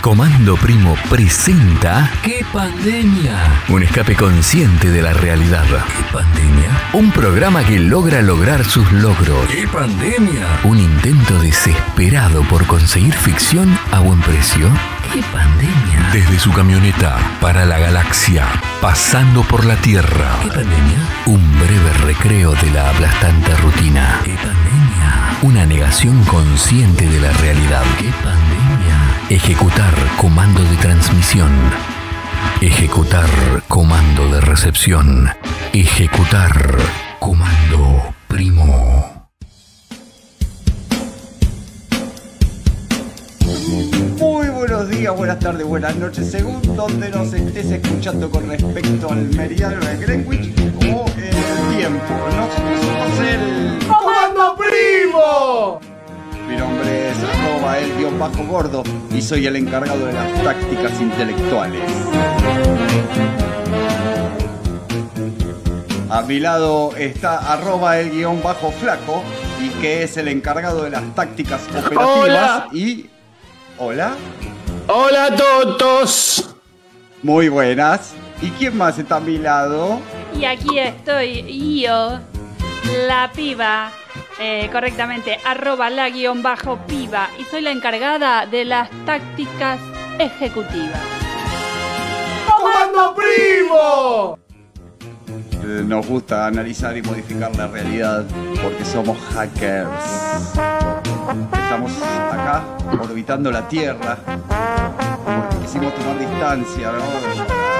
Comando Primo presenta ¡Qué pandemia! un escape consciente de la realidad. ¿Qué pandemia? Un programa que logra lograr sus logros. ¡Qué pandemia! Un intento desesperado por conseguir ficción a buen precio. ¡Qué pandemia! Desde su camioneta para la galaxia, pasando por la Tierra. ¿Qué pandemia? Un breve recreo de la aplastante rutina. ¡Qué pandemia! Una negación consciente de la realidad. ¡Qué pandemia! Ejecutar comando de transmisión. Ejecutar comando de recepción. Ejecutar comando primo. Días, buenas tardes, buenas noches, según donde nos estés escuchando con respecto al meridiano de Greenwich o el tiempo. Nosotros somos el Comando Primo. Mi nombre es arroba el guion bajo gordo y soy el encargado de las tácticas intelectuales. A mi lado está arroba el guion bajo flaco y que es el encargado de las tácticas operativas Hola. y... Hola. Hola todos. Muy buenas. ¿Y quién más está a mi lado? Y aquí estoy yo, la piba, eh, correctamente, arroba la guion bajo piba, y soy la encargada de las tácticas ejecutivas. ¡Comando Primo! Eh, Nos gusta analizar y modificar la realidad porque somos hackers. Estamos acá orbitando la Tierra porque quisimos tomar distancia, ¿no?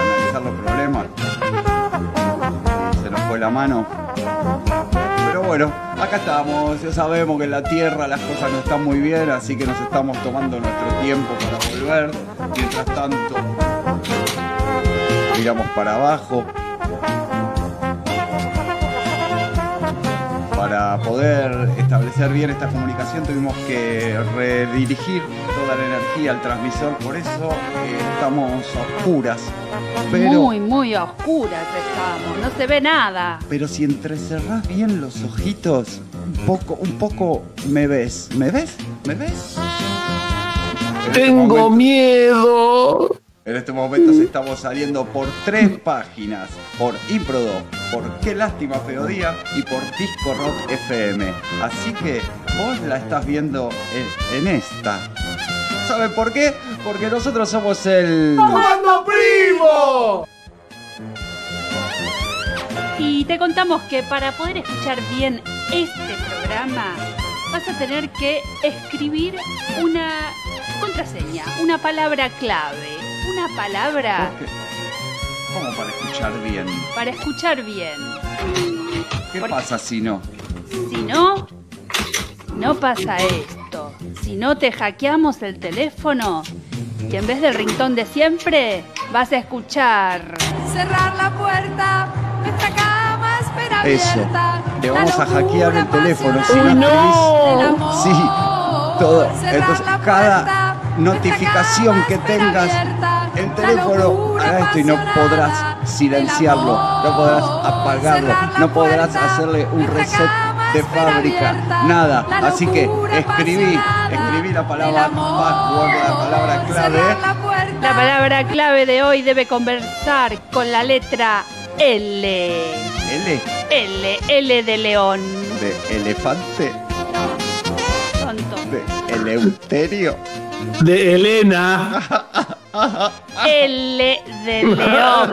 Analizar los problemas. Se nos fue la mano. Pero bueno, acá estamos, ya sabemos que en la Tierra las cosas no están muy bien, así que nos estamos tomando nuestro tiempo para volver. Mientras tanto, miramos para abajo. Para poder establecer bien esta comunicación tuvimos que redirigir toda la energía al transmisor, por eso eh, estamos a oscuras. Pero, Muy, muy oscuras estamos, no se ve nada. pero si entrecerrás bien los ojitos, un poco, un poco me ves. ¿Me ves? ¿Me ves? En este Tengo miedo. En este momento estamos saliendo por tres páginas, por Improdo, por Qué Lástima Feo Día y por Disco Rock FM. Así que vos la estás viendo en, en esta. ¿Saben por qué? Porque nosotros somos el... ¡Comando Primo! Y te contamos que para poder escuchar bien este programa vas a tener que escribir una contraseña, una palabra clave, una palabra ¿Cómo para escuchar bien? para escuchar bien. ¿Qué pasa si no? Si no, no pasa esto. Si no te hackeamos el teléfono y en vez del ringtón de siempre vas a escuchar Cerrar la puerta, nuestra cama espera Eso. abierta. Te La vamos a hackear el teléfono si no ¡Uy, del no! Sí, todo. Cerrar Entonces, la cada puerta, notificación que tengas La teléfono hará esto y no podrás silenciarlo, no podrás apagarlo, no podrás hacerle un reset de fábrica, nada. Así que escribí, escribí la palabra password, la palabra clave. La palabra clave de hoy debe conversar con la letra L. L L, L de león. de elefante, Tonto. de eleuterio. De Elena. L de león.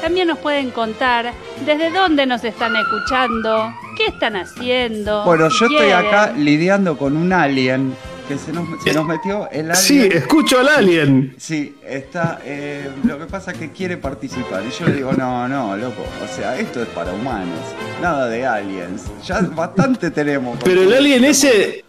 También nos pueden contar desde dónde nos están escuchando, qué están haciendo. Bueno, yo estoy acá lidiando con un alien que se nos, se nos metió el alien. Sí, escucho al alien. Sí, está. eh, lo que pasa es que quiere participar. Y yo le digo, no, no, loco. O sea, esto es para humanos. Nada de aliens. Ya bastante tenemos. Pero el alien ese.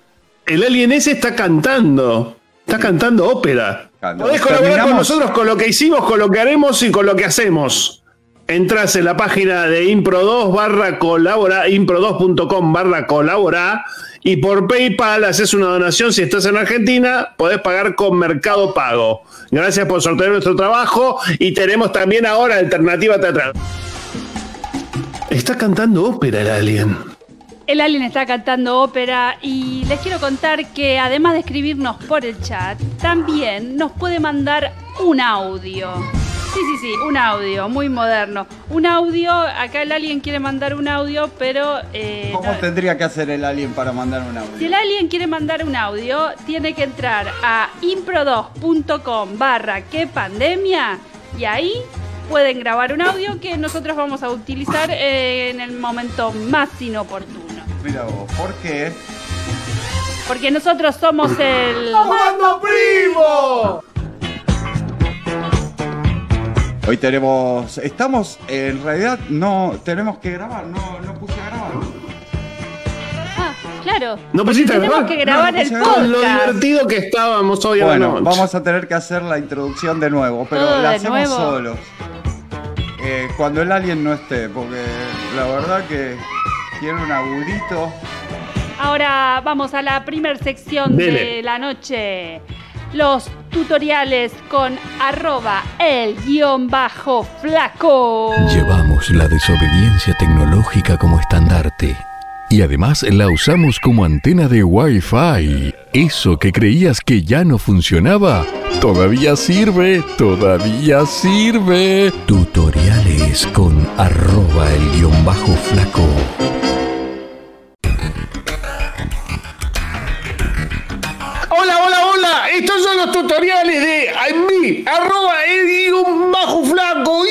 El alien ese está cantando. Está cantando ópera. Canta. Podés colaborar con nosotros con lo que hicimos, con lo que haremos y con lo que hacemos. Entrás en la página de Impro2 barra colabora, impro2.com barra colabora y por PayPal haces una donación. Si estás en Argentina, podés pagar con Mercado Pago. Gracias por sortear nuestro trabajo y tenemos también ahora alternativa teatral. Está cantando ópera el alien. El alien está cantando ópera y les quiero contar que además de escribirnos por el chat, también nos puede mandar un audio. Sí, sí, sí, un audio, muy moderno. Un audio, acá el alien quiere mandar un audio, pero... eh, ¿Cómo no- tendría que hacer el alien para mandar un si el audio? alien quiere mandar un audio, tiene que entrar a impro2.com barra qué pandemia y ahí pueden grabar un audio que nosotros vamos a utilizar eh, en el momento más inoportuno. Mira vos, ¿por qué? Porque nosotros somos el... ¡Comando primo! Hoy tenemos. Estamos. En realidad no tenemos que grabar, no, no puse a grabar. Ah, claro. ¿No pusiste a Tenemos grabar? que grabar No, no el puse a grabar. Con lo divertido que estábamos hoy a la Bueno, noche. vamos a tener que hacer la introducción de nuevo, pero Todo la de hacemos nuevo. solos. Eh, cuando el alien no esté, porque la verdad que tiene un agudito. Ahora vamos a la primer sección Dele. de la noche. Los tutoriales con arroba el guion bajo flaco. Llevamos la desobediencia tecnológica como estandarte. Y además la usamos como antena de Wi-Fi. Eso que creías que ya no funcionaba, todavía sirve, todavía sirve. Tutoriales con arroba el guion bajo flaco. Hola, hola, hola. Estos son los tutoriales de arroba el guion bajo flaco.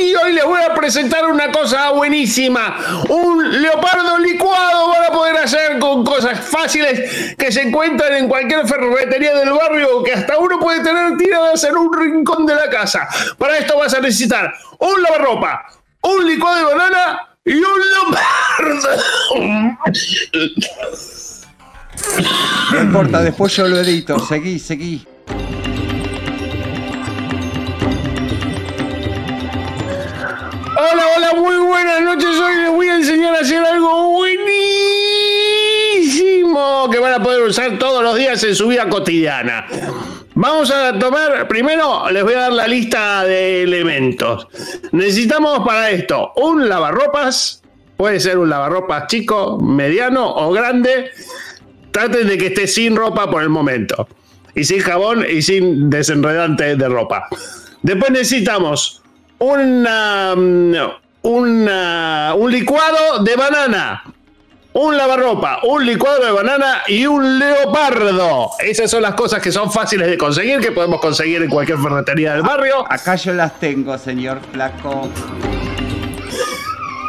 Y hoy les voy a presentar una cosa buenísima. Un leopardo licuado van a poder hacer con cosas fáciles que se encuentran en cualquier ferretería del barrio que hasta uno puede tener tiradas en un rincón de la casa. Para esto vas a necesitar un lavarropa, un licuado de banana y un leopardo. No importa, después yo lo edito. Seguí, seguí. Hola, hola, muy buenas noches. Hoy les voy a enseñar a hacer algo buenísimo que van a poder usar todos los días en su vida cotidiana. Vamos a tomar, primero les voy a dar la lista de elementos. Necesitamos para esto un lavarropas, puede ser un lavarropas chico, mediano o grande. Traten de que esté sin ropa por el momento. Y sin jabón y sin desenredante de ropa. Después necesitamos una, mm, una- un licuado de banana. Un lavarropa, un licuado de banana y un leopardo. Esas son las cosas que son fáciles de conseguir, que podemos conseguir en cualquier ferretería del barrio. Acá yo las tengo, señor Flaco.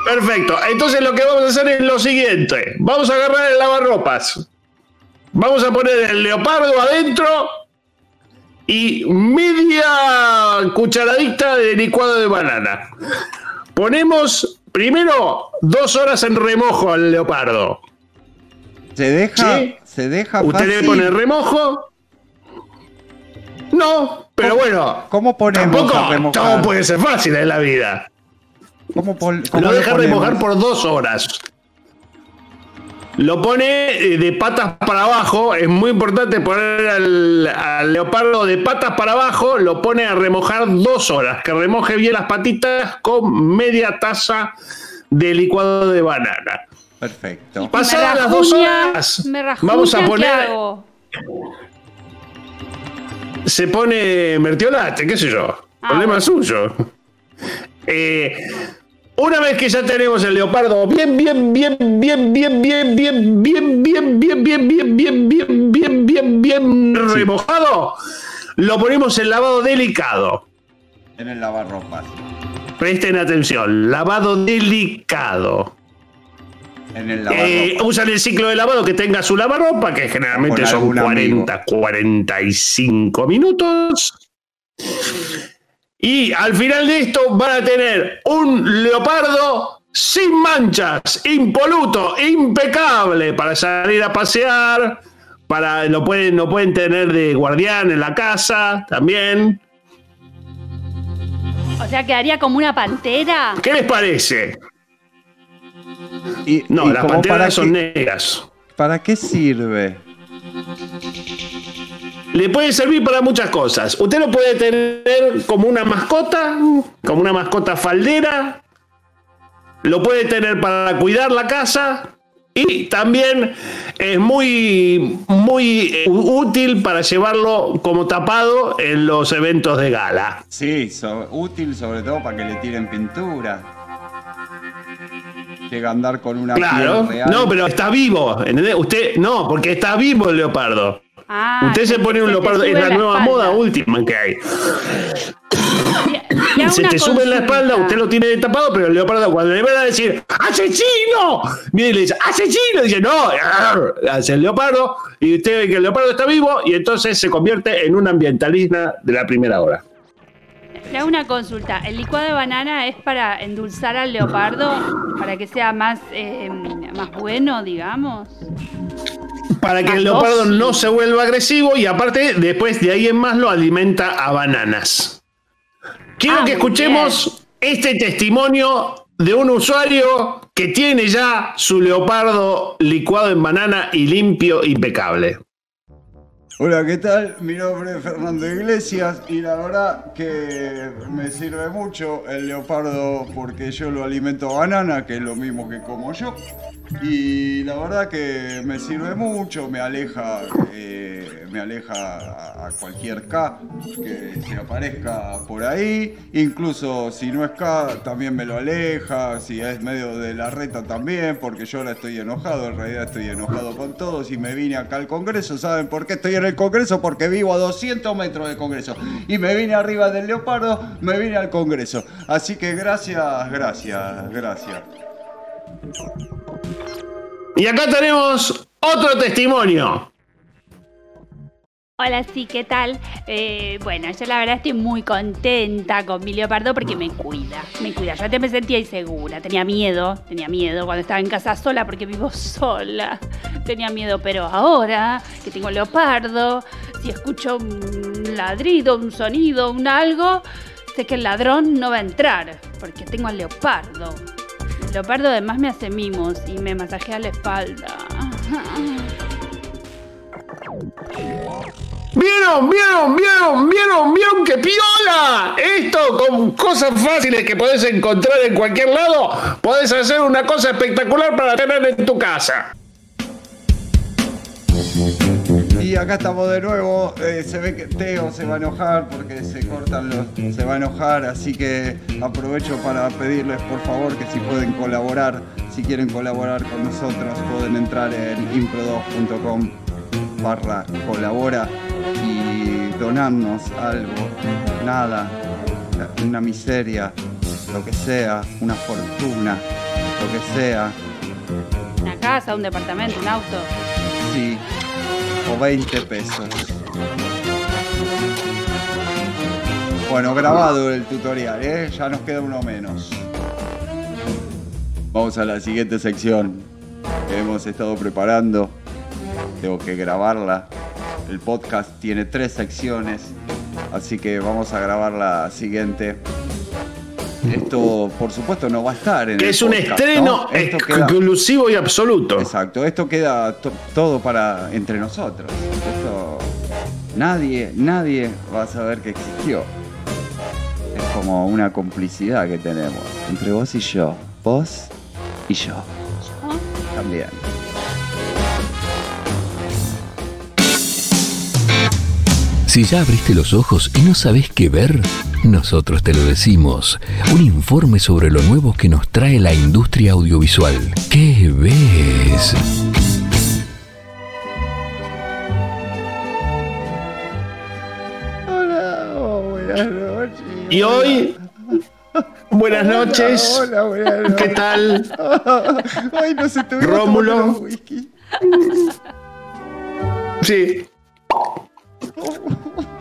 Perfecto. Entonces lo que vamos a hacer es lo siguiente. Vamos a agarrar el lavarropas. Vamos a poner el leopardo adentro y media cucharadita de licuado de banana. Ponemos primero dos horas en remojo al leopardo. ¿Se deja? Sí. ¿Se deja ¿Usted le pone remojo? No, pero ¿Cómo- bueno. cómo ponemos Tampoco todo puede ser fácil en la vida. ¿Cómo, cómo Lo deja remojar por dos horas. Lo pone eh, de patas para abajo. Es muy importante poner al, al leopardo de patas para abajo. Lo pone a remojar dos horas. Que remoje bien las patitas con media taza de licuado de banana. Perfecto. Pasadas las dos horas, me vamos a ¿qué poner. Se pone mertiolate, qué sé yo. Ah, Problema bueno. suyo. Eh, una vez que ya tenemos el leopardo bien, bien, bien, bien, bien, bien, bien, bien, bien, bien, bien, bien, bien, bien, bien, bien, bien remojado, lo ponemos en lavado delicado. En el lavarropas. Presten atención, lavado delicado. En el Eh, usan el ciclo de lavado que tenga su lavarropa, que generalmente son algún 40, 45 minutos. Y al final de esto van a tener un leopardo sin manchas, impoluto, impecable para salir a pasear. Para, lo, pueden, lo pueden tener de guardián en la casa también. O sea, quedaría como una pantera. ¿Qué les parece? Y, No, y las panteras para son qué- negras. ¿Para qué sirve? Le puede servir para muchas cosas. Usted lo puede tener como una mascota, como una mascota faldera. lo puede tener para cuidar la casa y también es muy, muy eh, útil para llevarlo como tapado en los eventos de gala. Sí, so- útil sobre todo para que le tiren pintura. Llega a andar con una Claro. piel real. No, pero está vivo. ¿entendés? Usted, no, porque está vivo el leopardo. Ah, Usted se pone un leopardo, es la nueva espalda. moda última que hay. Y- y Se te sube en la consulta. espalda, usted lo tiene tapado, pero el leopardo cuando le van a decir ¡Asesino! Y le dice ¡Asesino! dice ¡No! arr", Hace el leopardo y usted ve que el leopardo está vivo y entonces se convierte en un ambientalista de la primera hora. Le hago una consulta. ¿El licuado de banana es para endulzar al leopardo? ¿Para que sea más, eh, más bueno, digamos? Para que el leopardo no se vuelva agresivo y aparte después de ahí en más lo alimenta a bananas. Quiero Ah, que escuchemos este testimonio de un usuario que tiene ya su leopardo licuado en banana y limpio, impecable. Hola, ¿qué tal? Mi nombre es Fernando Iglesias y la verdad que me sirve mucho el leopardo porque yo lo alimento a banana, que es lo mismo que como yo. Y la verdad que me sirve mucho, me aleja, eh, me aleja a, cualquier K que se aparezca por ahí. Incluso si no es K, también me lo aleja. Si es medio de la reta también, porque yo ahora estoy enojado. En realidad estoy enojado con todos y me vine acá al Congreso. ¿Saben por qué estoy en el Congreso? Porque vivo a 200 metros del Congreso. Y me vine arriba del Leopardo, me vine al Congreso. Así que gracias, gracias, gracias. Y acá tenemos otro testimonio. Hola, sí, ¿qué tal? Eh, bueno, yo la verdad estoy muy contenta con mi leopardo porque me cuida, me cuida. Yo antes me sentía insegura, tenía miedo, tenía miedo cuando estaba en casa sola porque vivo sola. Tenía miedo, pero ahora que tengo leopardo, si escucho un ladrido, un sonido, un algo, sé que el ladrón no va a entrar porque tengo al leopardo. Leopardo además me hace mimos y me masajea la espalda. ¿Vieron? ¿Vieron? ¿Vieron? ¿Vieron? ¿Vieron que piola? Esto con cosas fáciles que podés encontrar en cualquier lado, podés hacer una cosa espectacular para tener en tu casa. Y acá estamos de nuevo. eh, se ve que Teo se va a enojar porque se cortan los. Se va a enojar, así que aprovecho para pedirles por favor que si pueden colaborar, si quieren colaborar con nosotros, pueden entrar en impro2.com barra colabora y donarnos algo, nada, una miseria, lo que sea, una fortuna, lo que sea, Una casa, un departamento, un auto. sí, o 20 pesos. Bueno, grabado el tutorial, ¿eh? Ya nos queda uno menos. Vamos a la siguiente sección que hemos estado preparando. Tengo que grabarla. El podcast tiene tres secciones, así que vamos a grabar la siguiente. Esto, por supuesto, no va a estar en Que el es un podcast, estreno ¿no? Queda- exclusivo y absoluto. Exacto, esto queda to- todo para entre nosotros. Esto nadie, nadie va a saber que existió. Es como una complicidad que tenemos entre vos y yo, vos y yo ¿Yo? también. Si ya abriste los ojos y no sabes qué ver, nosotros te lo decimos. Un informe sobre lo nuevo que nos trae la industria audiovisual. ¿Qué ves? Hola, oh, buenas noches. Y hoy, buenas noches. Hola, buenas noches. ¿Qué tal? Ay, no se te Rómulo. whisky. Sí.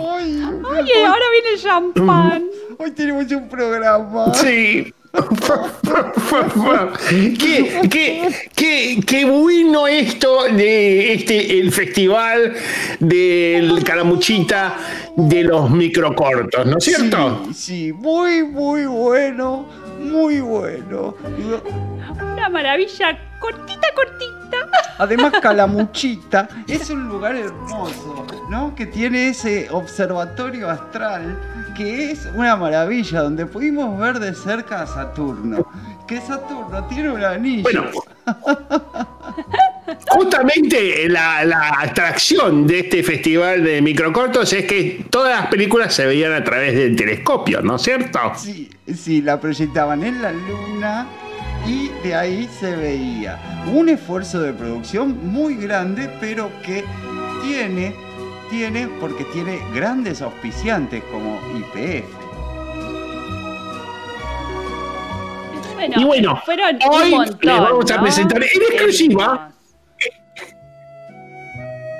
Ay, Oye, ahora viene el champán. hoy tenemos un programa. Sí. qué, qué, qué, qué bueno esto de este el festival del Calamuchita de los microcortos, ¿no es cierto? Sí, sí, muy, muy bueno, muy bueno. Una maravilla cortita, cortita. Además, Calamuchita es un lugar hermoso, ¿no? Que tiene ese observatorio astral que es una maravilla, donde pudimos ver de cerca a Saturno. que Saturno tiene un anillo. Bueno, justamente la, la atracción de este festival de microcortos es que todas las películas se veían a través del telescopio, ¿no es cierto? Sí, sí, la proyectaban en la luna y de ahí se veía. Un esfuerzo de producción muy grande, pero que tiene, tiene, porque tiene grandes auspiciantes como IPF. Bueno, Y bueno, fueron hoy montón, les vamos a ¿no? presentar en exclusiva. Vimos,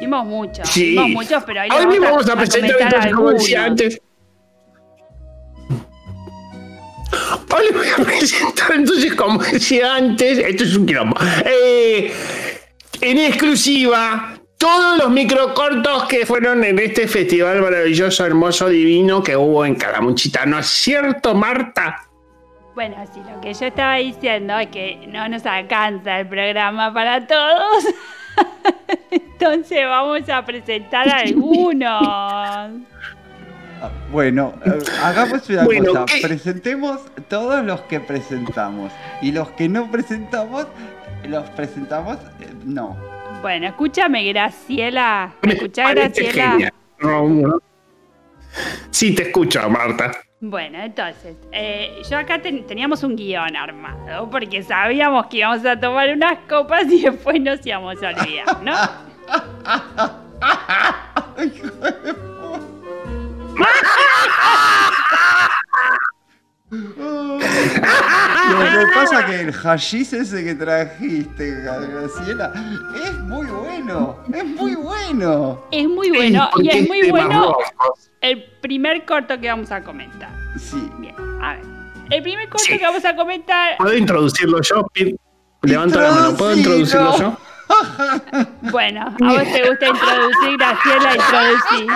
Vimos muchos, Sí. vimos muchos, pero ahí Hoy les les vamos a comentar presentar, entonces, como decía algunos. antes. Hoy voy a presentar, entonces, como decía antes, esto es un quilombo. Eh, en exclusiva, todos los microcortos que fueron en este festival maravilloso, hermoso, divino que hubo en Calamuchita. ¿No es cierto, Marta? Bueno, sí, lo que yo estaba diciendo es que no nos alcanza el programa para todos. Entonces vamos a presentar algunos. Bueno, eh, hagamos una Bueno, cosa. ¿qué? Presentemos todos los que presentamos. Y los que no presentamos, los presentamos, eh, no. Bueno, escúchame, Graciela. ¿Me escuchás, Graciela? genial. No, no. Sí, te escucho, Marta. Bueno, entonces, eh, yo acá ten- teníamos un guion armado porque sabíamos que íbamos a tomar unas copas y después nos íbamos a olvidar, ¿no? Lo que pasa que el hashish ese que trajiste, Graciela, es muy bueno. Es muy bueno. Es muy bueno y es muy bueno el primer corto que vamos a comentar. Sí. Bien, a ver. El primer corto Sí. que vamos a comentar, ¿Puedo introducirlo yo? Levanto la mano. ¿Puedo introducirlo yo? bueno, a vos te gusta introducir, Graciela, introducir.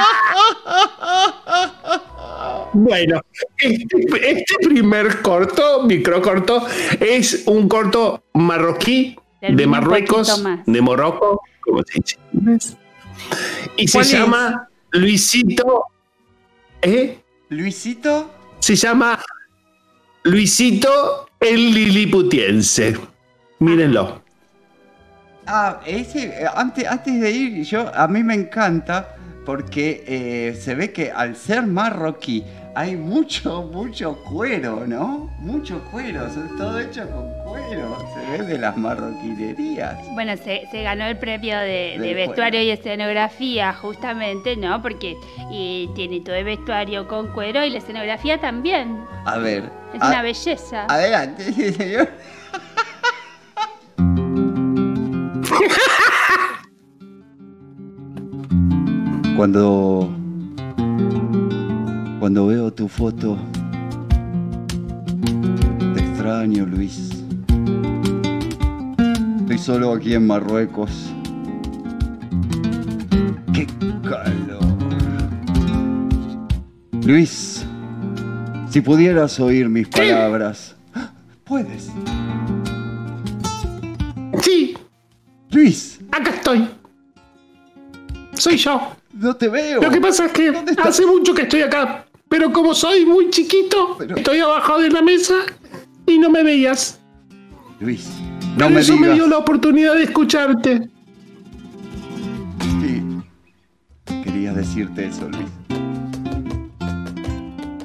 Bueno, este, este primer corto, microcorto, es un corto marroquí de Marruecos, de Morocco, como se dice. Y se llama Luisito. ¿Eh? Luisito, Se llama Luisito el Liliputiense. Mírenlo. Ah, ese, eh, antes, antes de ir, yo, a mí me encanta porque eh, se ve que al ser marroquí hay mucho, mucho cuero, ¿no? Mucho cuero, son todo hecho con cuero, se ve de las marroquinerías. Bueno, se, se ganó el premio de, de vestuario cuero. y escenografía, justamente, ¿no? Porque y tiene todo el vestuario con cuero y la escenografía también. A ver, Es a- una belleza. adelante, sí, señor. Cuando cuando veo tu foto te extraño, Luis. Estoy solo aquí en Marruecos. ¡Qué calor! Luis, si pudieras oír mis palabras. Puedes. Luis, acá estoy. Soy yo. no te veo. Lo que pasa es que hace mucho que estoy acá, pero como soy muy chiquito, Pero- estoy abajo de la mesa y no me veías. Luis, no Por me eso digas. me dio la oportunidad de escucharte. Sí. Quería decirte eso, Luis.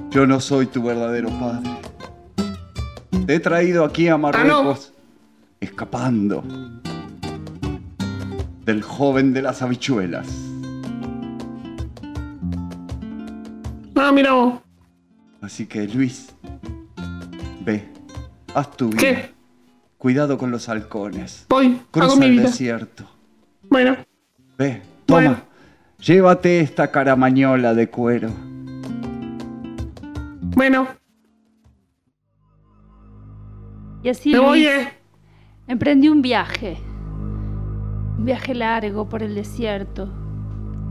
Yo no soy tu verdadero padre. Te he traído aquí a Marruecos escapando del joven de las habichuelas. Ah, mira vos. Así que, Luis, ve, haz tu vida. ¿Qué? Cuidado con los halcones. Voy, hago Cruza mi el vida. desierto. Bueno, Ve, toma. Bueno. Llévate esta caramañola de cuero. bueno, Y así me voy, Luis eh. emprendió un viaje. Un viaje largo por el desierto,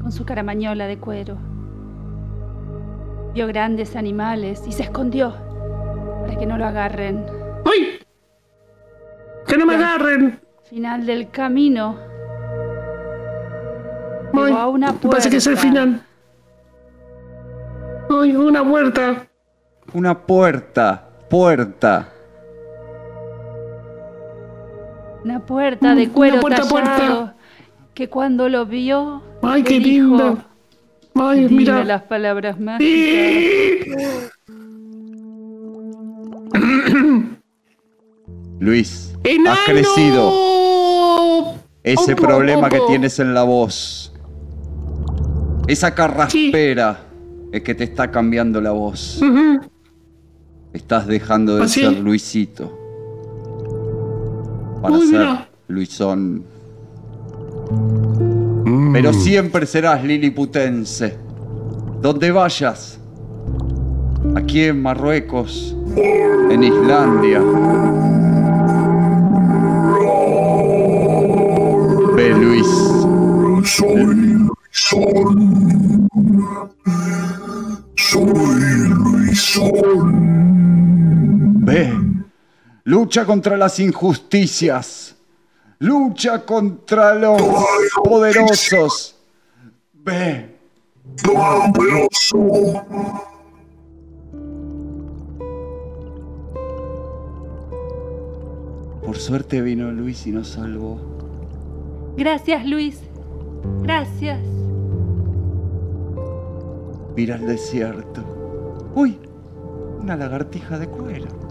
con su caramañola de cuero. Vio grandes animales y se escondió para que no lo agarren. Voy. Que no me agarren. Final del camino. Voy. A una Me parece que es el puerta. final. Voy, una puerta. Una puerta, puerta. Una puerta de cuero puerta, tallado. puerta. Que cuando lo vio. Ay, le qué dijo, lindo. Ay, Dime mira. las palabras mágicas. Luis, ¡Enano! has crecido. Ese problema que tienes en la voz. Esa carraspera es que te está cambiando la voz. Estás dejando de ¿Ah, sí? ser Luisito. Para Uy, ser mira. Luisón. Pero siempre serás liliputense. Donde vayas. Aquí en Marruecos. En Islandia. Ve Luis. Ve. Lucha contra las injusticias. Lucha contra los poderosos. Ve. Por suerte vino Luis y nos salvó. Gracias, Luis. Gracias. Mira el desierto. Uy, una lagartija de cuero.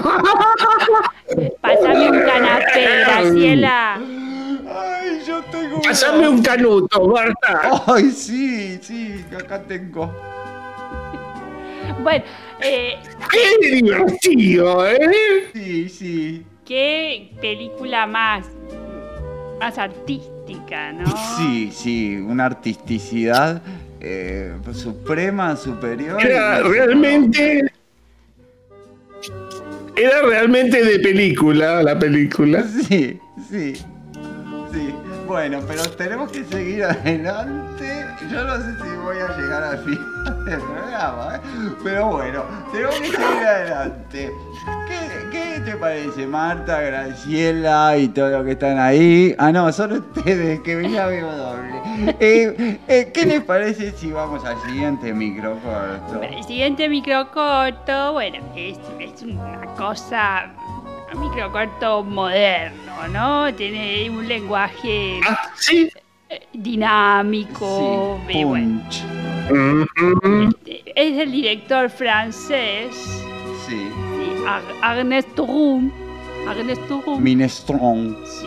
Pásame un canapé, Graciela. Ay, yo tengo. Pásame un canuto, Marta. Ay, sí, sí, acá tengo. Bueno, eh, ¡Qué divertido, eh! Sí, sí. qué película más, más artística, ¿no? Sí, sí, una artisticidad eh, suprema, superior. Era realmente. Era realmente de película, la película. Sí, sí, sí. Bueno, pero tenemos que seguir adelante. Yo no sé si voy a llegar al final del programa, ¿eh? pero bueno, tenemos que seguir adelante. ¿Qué, qué te parece, Marta, Graciela y todo lo que están ahí? Ah, no, son ustedes, que me veo doble. Eh, eh, ¿Qué les parece si vamos al siguiente microcorto? El siguiente microcorto, bueno, es, es una cosa, un microcorto moderno, ¿no? Tiene un lenguaje Ah, sí. eh, dinámico, Sí, bueno. Ujú. es el director francés, Sí. Agnes Trum, Agnes Trum, Minestrone. sí.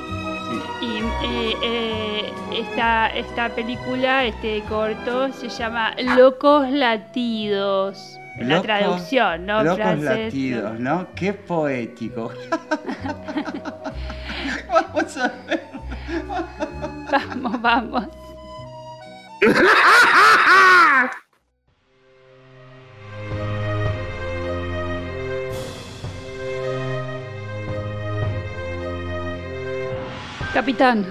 Y eh, eh, esta, esta película, este corto, se llama Locos Latidos. En la Locos- traducción, ¿no? Locos Francés, latidos, ¿no? Qué poético. Vamos a ver. Vamos, vamos. Capitán,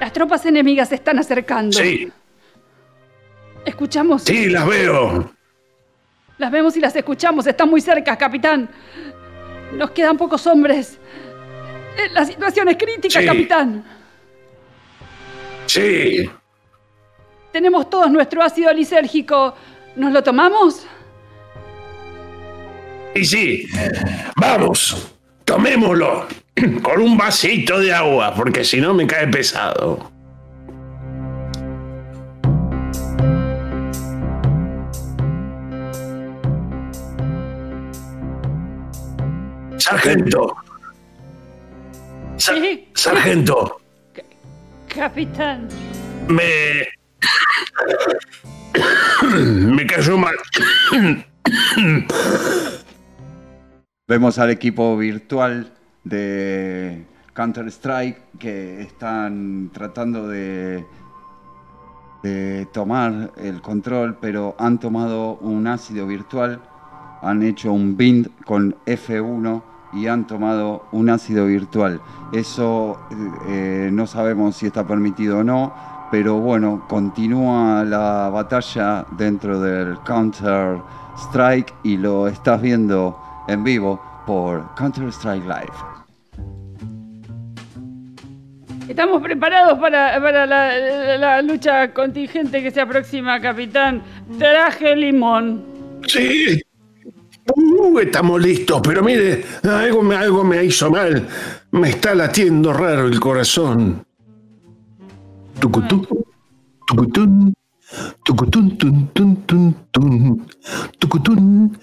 las tropas enemigas se están acercando. Sí, Escuchamos. sí, las veo. Las vemos y las escuchamos. Están muy cerca, capitán. Nos quedan pocos hombres. Eh, La situación es crítica, Sí. capitán. Sí. Tenemos todos nuestro ácido lisérgico. ¿Nos lo tomamos? Y sí. Vamos, tomémoslo. Con un vasito de agua, porque si no me cae pesado. Sargento. Sa- Sí. Sargento, Capitán. me. me cayó mal. Vemos al equipo virtual de Counter-Strike que están tratando de, tomar el control, pero han tomado un ácido virtual, han hecho un bind con F1 y han tomado un ácido virtual. Eso eh, no sabemos si está permitido o no, pero bueno, continúa la batalla dentro del Counter Strike y lo estás viendo en vivo por Counter Strike Live. Estamos preparados para, para la, lucha contingente que se aproxima, capitán. Traje limón. Sí. Uh, estamos listos, pero mire, algo me, algo me hizo mal. Me está latiendo raro el corazón. Tucutú, tucutún, tucutún, tun, tun, tun, tun. Tucutún.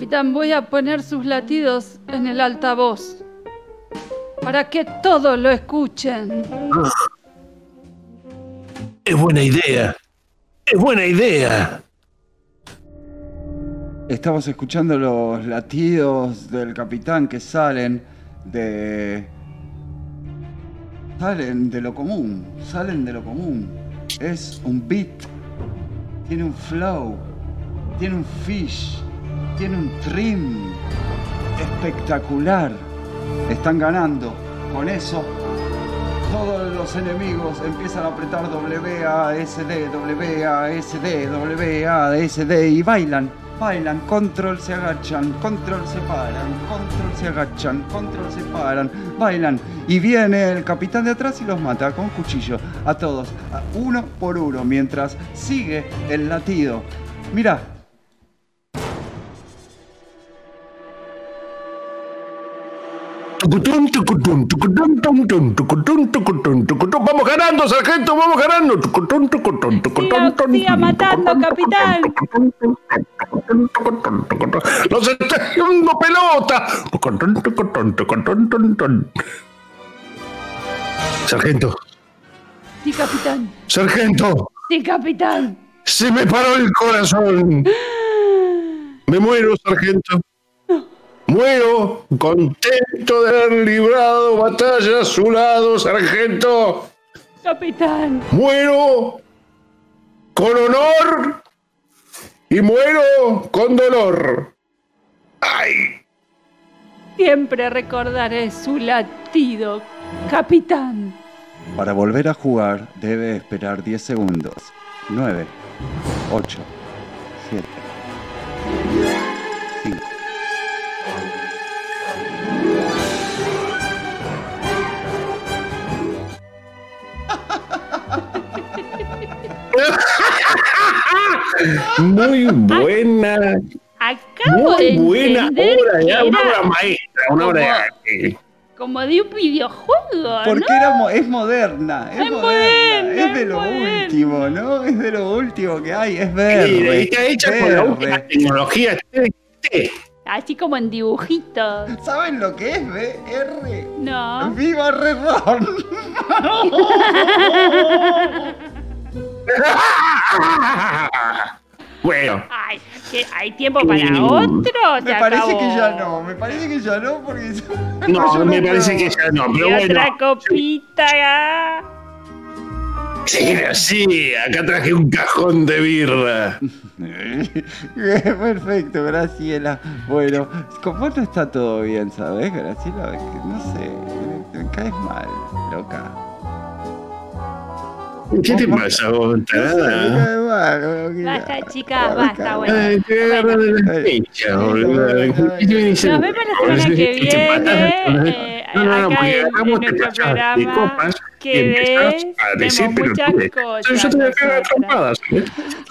Capitán, voy a poner sus latidos en el altavoz para que todos lo escuchen. Es buena idea. Es buena idea. Estamos escuchando los latidos del capitán que salen de. salen de lo común, salen de lo común. Es un beat, tiene un flow, tiene un fish, tiene un trim espectacular. Están ganando. Con eso, todos los enemigos empiezan a apretar WASD, WASD, WASD y bailan. Bailan, control se agachan, control se paran, control se agachan, control se paran, bailan. Y viene el capitán de atrás y los mata con cuchillo a todos, uno por uno, mientras sigue el latido. Mira, Vamos ganando, sargento, vamos ganando. Siga- siga matando, capitán. ¡Nos está haciendo pelota! Sargento, Sí, capitán. sargento, Sí, capitán. se me paró el corazón. Me muero, sargento. Muero contento de haber librado batalla a su lado, sargento. Capitán. Muero con honor y muero con dolor. ¡Ay! Siempre recordaré su latido, capitán. para volver a jugar debe esperar 10 segundos. 9, 8, Muy buena, Acabo de muy buena entender obra, ya, una obra maestra, una obra de arte. como de un videojuego, Porque ¿no? era mo- es moderna, es, Es moderna, moderna, es de es lo moderna. último, ¿no? Es de lo último que hay, es Y verde. está hecha con la última verde. tecnología. Así como en dibujitos. ¿Saben lo que es VR? No. ¡Viva Redron! Bueno, Ay, ¿qué- ¿hay tiempo para otro? Me parece acabó. que ya no, me parece que ya no, porque. no, yo me no parece que ya no, Y pero bueno. otra copita. Sí, sí, acá traje un cajón de birra. Perfecto, Graciela. Bueno, con vos no está todo bien, ¿sabes, Graciela? Que No sé, me caes mal, loca. ¿Qué te pasa vos, tarada? Basta, chicas, basta, bueno. Ay, te agarran de la fecha, boludo. ¿Qué te venís a- Nos vemos la semana que viene. No, no, no, porque nuestro te pasás de copas y que empezás a decir pelotudes. cosas. Yo te voy a nosotras. trompadas. ¿eh?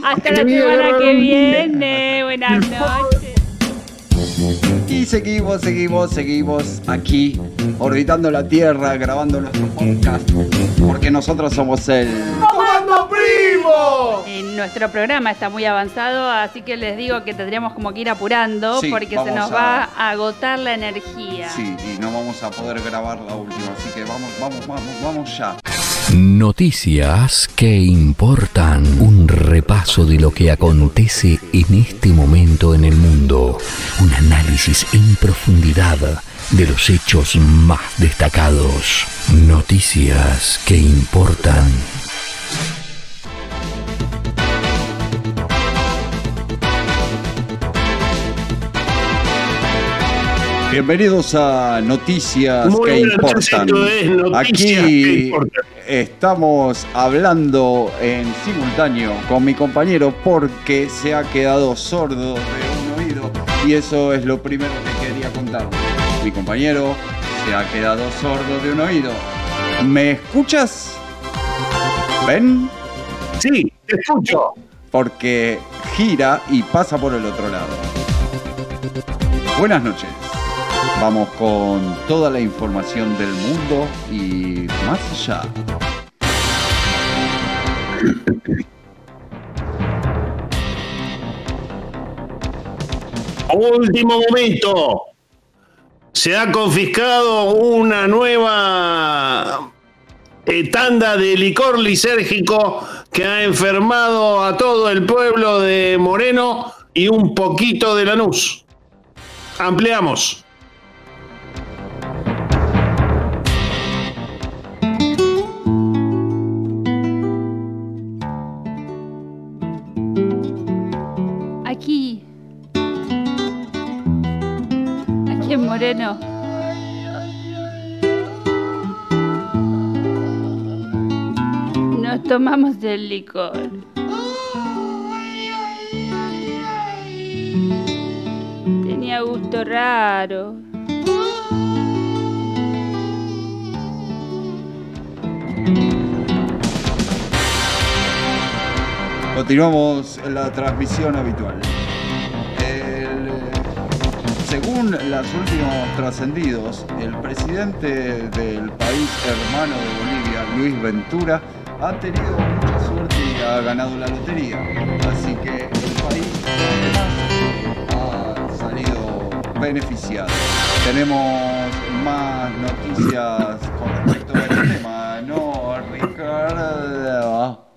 Hasta la semana que viene. Buenas noches. Y seguimos, seguimos, seguimos aquí, orbitando la Tierra, grabando nuestro podcast, porque nosotros somos el... ¡Comando Primo! En nuestro programa está muy avanzado, así que les digo que tendríamos como que ir apurando Sí, porque se nos a- va a agotar la energía. Sí, y no vamos a poder grabar la última, así que vamos, vamos, vamos, vamos ya. Noticias que importan. Un repaso de lo que acontece en este momento en el mundo. Un análisis en profundidad de los hechos más destacados. Noticias que importan. Bienvenidos a Noticias Muy que importan. esto es Noticias Aquí que importan. estamos hablando en simultáneo con mi compañero porque se ha quedado sordo de un oído y eso es lo primero que quería contar. Mi compañero se ha quedado sordo de un oído. ¿Me escuchas? ¿Ven? Sí, te escucho. Porque gira y pasa por el otro lado. Buenas noches. Vamos con toda la información del mundo y más allá. Último momento. Se ha confiscado una nueva tanda de licor lisérgico que ha enfermado a todo el pueblo de Moreno y un poquito de Lanús. Ampliamos. Moreno. Nos tomamos del licor. Tenía gusto raro. Continuamos en la transmisión habitual. Los últimos trascendidos, el presidente del país hermano de Bolivia, Luis Ventura, ha tenido mucha suerte y ha ganado la lotería. Así que el país ha salido beneficiado. Tenemos más noticias con respecto a este tema, ¿no, Ricardo?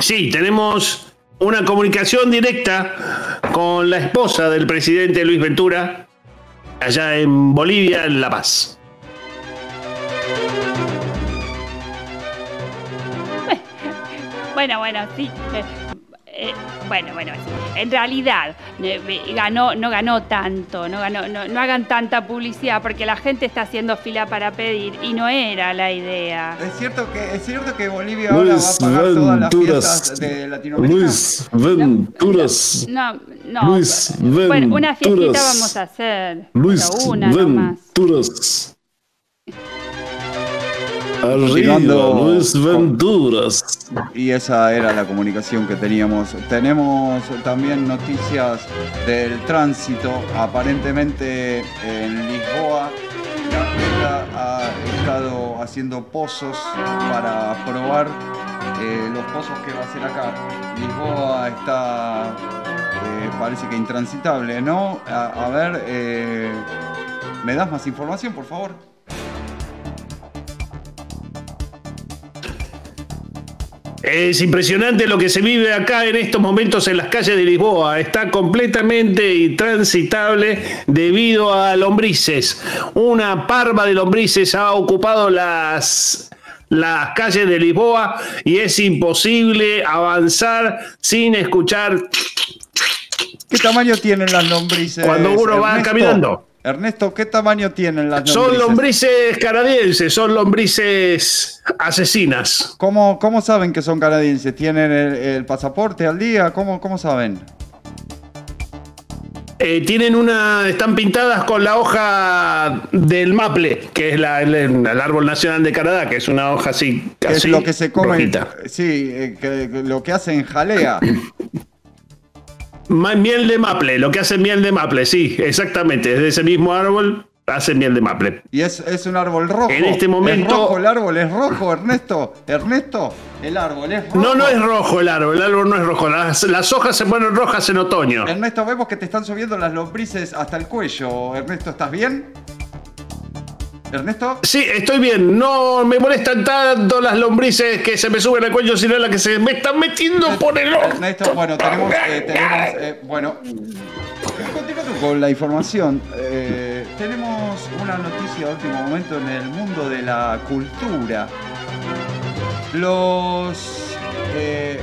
Sí, tenemos una comunicación directa con la esposa del presidente Luis Ventura, allá en Bolivia, en La Paz. Bueno, bueno, sí. Eh, bueno, bueno, en realidad eh, ganó, no ganó tanto, no ganó, no, no hagan tanta publicidad porque la gente está haciendo fila para pedir y no era la idea. Es cierto que es cierto que Bolivia ahora va a pagar todas las fiestas de Latinoamérica. Luis Venturas. No, no. Luis bueno, una fiestita Venturas. vamos a hacer. Luis una nomás. Arriba, Luis Venturas. Y esa era la comunicación que teníamos. Tenemos también noticias del tránsito. Aparentemente en Lisboa, Gabriela ha estado haciendo pozos para probar eh, los pozos que va a hacer acá. Lisboa está, eh, parece que intransitable, ¿no? A, a ver, eh, ¿me das más información, por favor? Es impresionante lo que se vive acá en estos momentos en las calles de Lisboa. Está completamente intransitable debido a lombrices. Una parva de lombrices ha ocupado las, las calles de Lisboa y es imposible avanzar sin escuchar ¿Qué tamaño tienen las lombrices? Cuando uno va caminando. Ernesto, ¿qué tamaño tienen las lombrices? Son lombrices canadienses, son lombrices asesinas. ¿Cómo, cómo saben que son canadienses? ¿Tienen el, el pasaporte al día? ¿Cómo, cómo saben? Eh, tienen una. están pintadas con la hoja del maple, que es la- el, el árbol nacional de Canadá, que es una hoja así. ¿Qué es lo que se come? rojita. Sí, eh, que lo que hacen jalea. Miel de maple, lo que hace miel de maple, sí, exactamente. Es de ese mismo árbol, hace miel de maple. Y es, es un árbol rojo. En este momento- Es rojo el árbol, es rojo, Ernesto. Ernesto, el árbol es rojo. No, no es rojo el árbol, el árbol no es rojo. Las, las hojas se ponen rojas en otoño. Ernesto, vemos que te están subiendo las lombrices hasta el cuello. Ernesto, ¿estás bien? ¿Ernesto? Sí, estoy bien. No me molestan tanto las lombrices que se me suben al cuello, sino las que se me están metiendo por el ojo. Ernesto, bueno, tenemos, eh, tenemos eh, bueno, continuando con la información, eh, tenemos una noticia de último momento en el mundo de la cultura. Los, eh,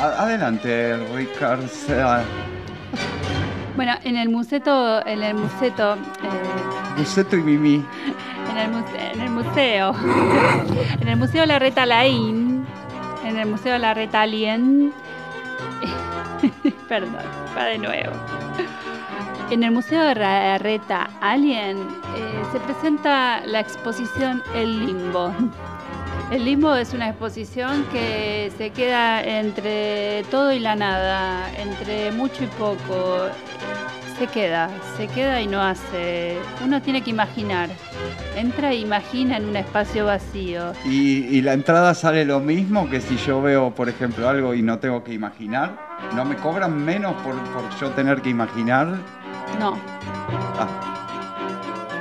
adelante, Ricardo. Bueno, en el museto, en el museto, eh, Buceto y Mimi. en el, muse- en el museo, en el museo La Reta Laín, en el museo La Reta Alien, perdón, va de nuevo. En el museo de La Reta Alien eh, se presenta la exposición El Limbo. El limbo es una exposición que se queda entre todo y la nada, entre mucho y poco. Se queda, se queda y no hace. Uno tiene que imaginar. Entra e imagina en un espacio vacío. ¿Y, y la entrada sale lo mismo que si yo veo, por ejemplo, algo y no tengo que imaginar? ¿No me cobran menos por, por yo tener que imaginar? No. Ah,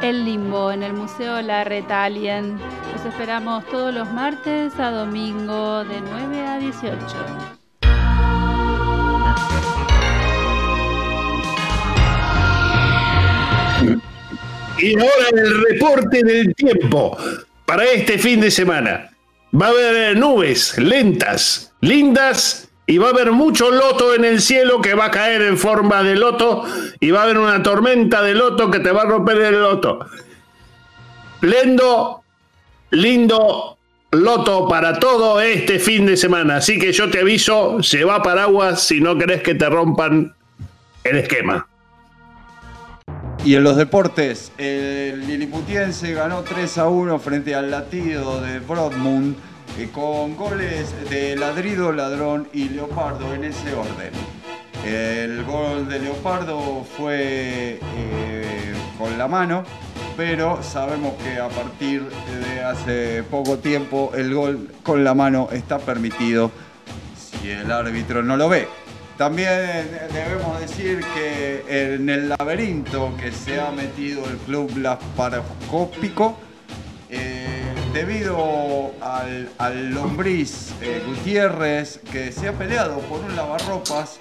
El limbo en el Museo La Retalien. Los esperamos todos los martes a domingo de 9 a 18. Y ahora el reporte del tiempo para este fin de semana. Va a haber nubes lentas, lindas, y va a haber mucho loto en el cielo que va a caer en forma de loto, y va a haber una tormenta de loto que te va a romper el loto. Lendo, lindo loto para todo este fin de semana. Así que yo te aviso, se va paraguas si no querés que te rompan el esquema. Y en los deportes, el Liliputiense ganó 3 a 1 frente al latido de Broadmoor eh, con goles de Ladrido, Ladrón y Leopardo en ese orden. El gol de Leopardo fue eh, con la mano, pero sabemos que a partir de hace poco tiempo el gol con la mano está permitido si el árbitro no lo ve. También debemos decir que en el laberinto que se ha metido el club Laparoscópico, eh, debido al, al lombriz eh, Gutiérrez, que se ha peleado por un lavarropas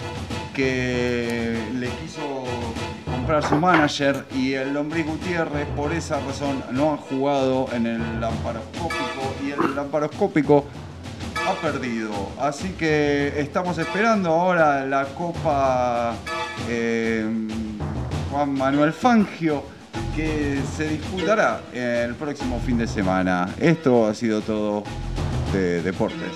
que le quiso comprar su manager y el lombriz Gutiérrez por esa razón no ha jugado en el laparoscópico y el laparoscópico ha perdido. Así que estamos esperando ahora la Copa eh, Juan Manuel Fangio que se disputará el próximo fin de semana. Esto ha sido todo de deportes.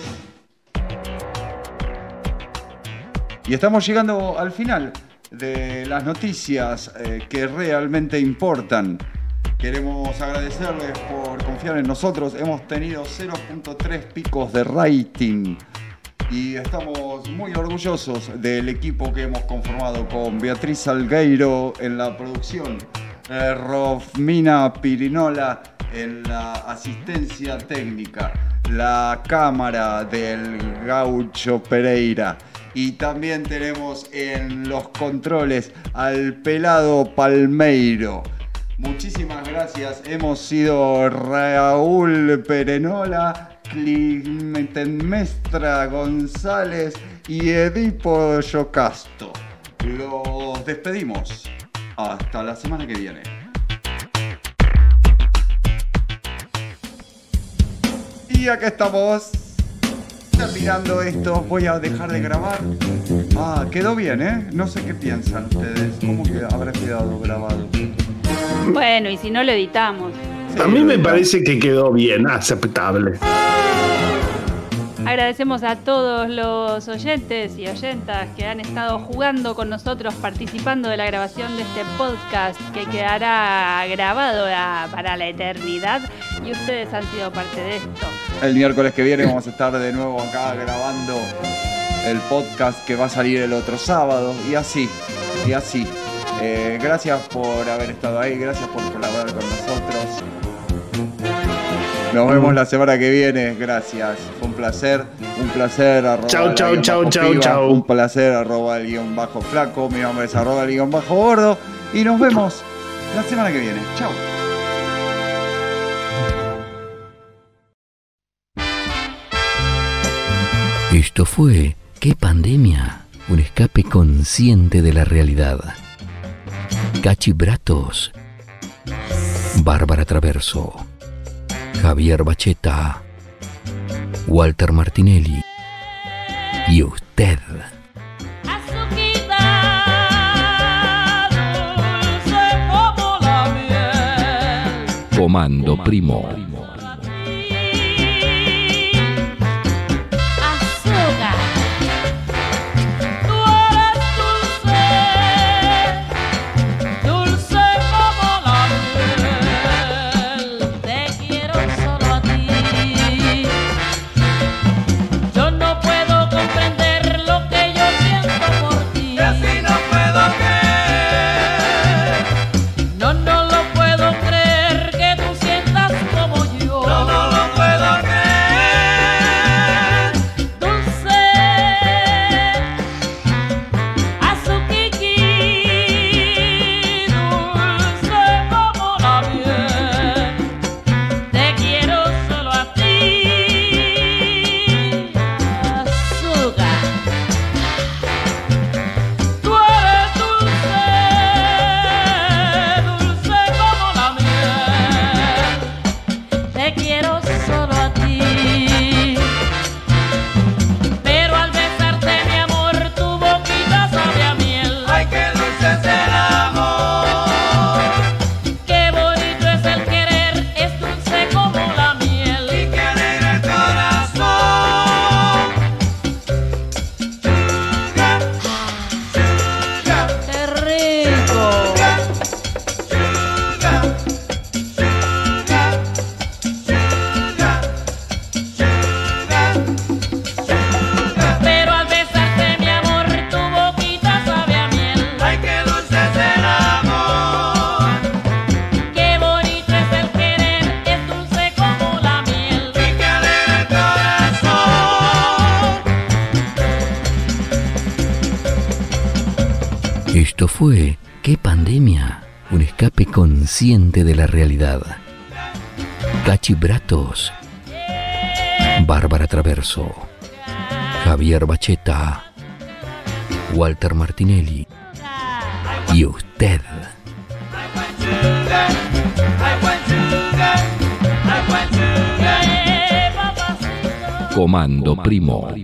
Y estamos llegando al final de las noticias eh, que realmente importan. Queremos agradecerles por confiar en nosotros. Hemos tenido 0.3 picos de rating y estamos muy orgullosos del equipo que hemos conformado con Beatriz Salgueiro en la producción, eh, Rofmina Pirinola en la asistencia técnica, la cámara del Gaucho Pereira. Y también tenemos en los controles al pelado Palmeiro. Muchísimas gracias. Hemos sido Raúl Perenola, Climentemestra González y Edipo Yocasto. Los despedimos. Hasta la semana que viene. Y acá estamos terminando esto. Voy a dejar de grabar. Ah, quedó bien, ¿eh? No sé qué piensan ustedes. ¿Cómo que habrá quedado grabado? Bueno, y si no lo editamos. A mí me parece que quedó bien, aceptable. Agradecemos a todos los oyentes y oyentas que han estado jugando con nosotros, participando de la grabación de este podcast que quedará grabado a- para la eternidad y ustedes han sido parte de esto. El miércoles que viene vamos a estar de nuevo acá grabando el podcast que va a salir el otro sábado y así, y así. Eh, gracias por haber estado ahí, gracias por colaborar con nosotros. Nos vemos la semana que viene, gracias. Fue un placer, un placer. Arroba Chau, chau, chau, chau, piba, chau. Un placer, arroba el guion bajo flaco. Mi nombre es arroba el guion bajo gordo. Y nos vemos la semana que viene. Chau. Esto fue ¿Qué pandemia? Un escape consciente de la realidad. Cachibratos. Bárbara Traverso. Javier Bacheta. Walter Martinelli. Y usted. Comando Primo. De la realidad. Cachibratos. Bárbara Traverso. Javier Bacheta. Walter Martinelli. Y usted. Comando Primo.